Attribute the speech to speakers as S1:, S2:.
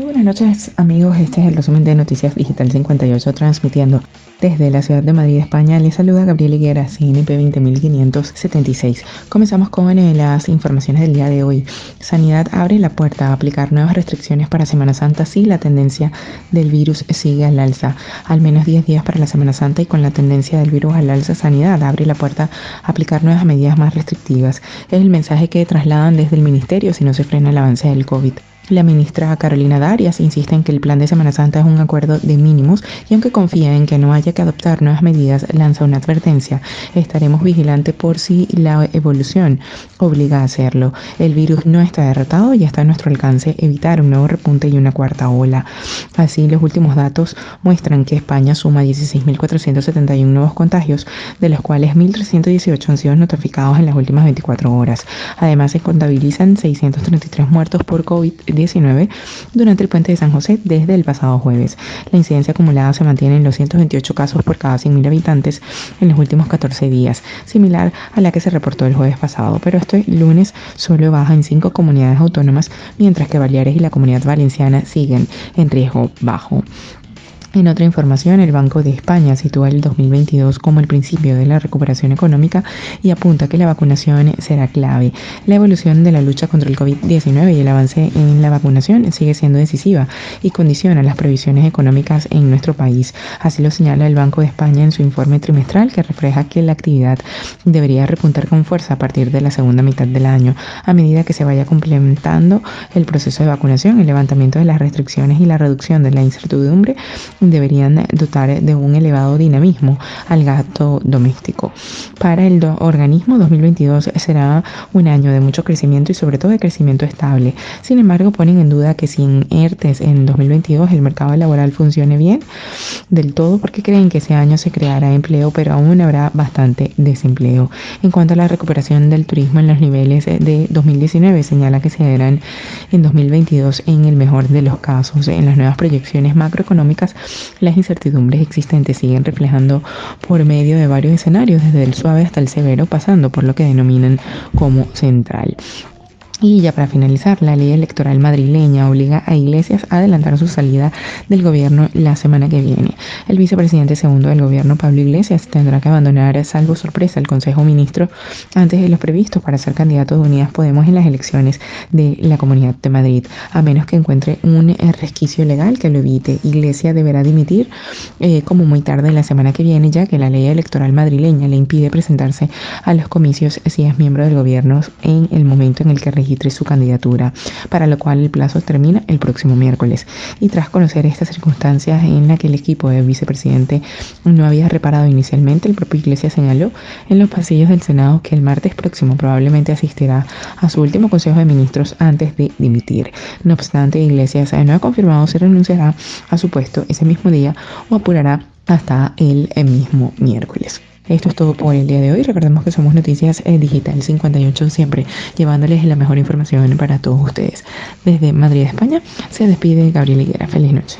S1: Buenas noches amigos, este es el resumen de Noticias Digital 58 transmitiendo desde la ciudad de Madrid, España, les saluda Gabriel Higuera, CNP 20576. Comenzamos con eh, las informaciones del día de hoy. Sanidad abre la puerta a aplicar nuevas restricciones para Semana Santa si la tendencia del virus sigue al alza. Al menos 10 días para la Semana Santa y con la tendencia del virus al alza, Sanidad abre la puerta a aplicar nuevas medidas más restrictivas. Es el mensaje que trasladan desde el Ministerio si no se frena el avance del COVID. La ministra Carolina Darias insiste en que el plan de Semana Santa es un acuerdo de mínimos y aunque confía en que no haya que adoptar nuevas medidas, lanza una advertencia. Estaremos vigilantes por si la evolución obliga a hacerlo. El virus no está derrotado y está a nuestro alcance evitar un nuevo repunte y una cuarta ola. Así, los últimos datos muestran que España suma 16.471 nuevos contagios, de los cuales 1.318 han sido notificados en las últimas 24 horas. Además, se contabilizan 633 muertos por Durante el puente de San José desde el pasado jueves. La incidencia acumulada se mantiene en los 128 casos por cada 100.000 habitantes en los últimos 14 días, similar a la que se reportó el jueves pasado, pero este lunes solo baja en cinco comunidades autónomas, mientras que Baleares y la comunidad valenciana siguen en riesgo bajo. En otra información, el Banco de España sitúa el 2022 como el principio de la recuperación económica y apunta que la vacunación será clave. La evolución de la lucha contra el COVID-19 y el avance en la vacunación sigue siendo decisiva y condiciona las previsiones económicas en nuestro país. Así lo señala el Banco de España en su informe trimestral que refleja que la actividad debería repuntar con fuerza a partir de la segunda mitad del año, a medida que se vaya complementando el proceso de vacunación, el levantamiento de las restricciones y la reducción de la incertidumbre deberían dotar de un elevado dinamismo al gasto doméstico. Para el organismo 2022 será un año de mucho crecimiento y sobre todo de crecimiento estable. Sin embargo, ponen en duda que sin ERTES en 2022 el mercado laboral funcione bien del todo porque creen que ese año se creará empleo, pero aún habrá bastante desempleo. En cuanto a la recuperación del turismo en los niveles de 2019, señala que se darán en 2022 en el mejor de los casos. En las nuevas proyecciones macroeconómicas las incertidumbres existentes siguen reflejando por medio de varios escenarios, desde el suave hasta el severo, pasando por lo que denominan como central. Y ya para finalizar, la ley electoral madrileña obliga a Iglesias a adelantar su salida del gobierno la semana que viene. El vicepresidente segundo del gobierno, Pablo Iglesias, tendrá que abandonar, salvo sorpresa, el Consejo Ministro antes de los previstos para ser candidato de Unidas Podemos en las elecciones de la Comunidad de Madrid, a menos que encuentre un resquicio legal que lo evite. Iglesias deberá dimitir eh, como muy tarde la semana que viene, ya que la ley electoral madrileña le impide presentarse a los comicios si es miembro del gobierno en el momento en el que registre su candidatura, para lo cual el plazo termina el próximo miércoles. Y tras conocer estas circunstancias en la que el equipo de vicepresidente no había reparado inicialmente, el propio Iglesia señaló en los pasillos del Senado que el martes próximo probablemente asistirá a su último Consejo de Ministros antes de dimitir. No obstante, Iglesias no ha confirmado si renunciará a su puesto ese mismo día o apurará hasta el mismo miércoles. Esto es todo por el día de hoy. Recordemos que somos Noticias eh, Digital 58, siempre llevándoles la mejor información para todos ustedes. Desde Madrid, España, se despide Gabriel Higuera. Feliz noche.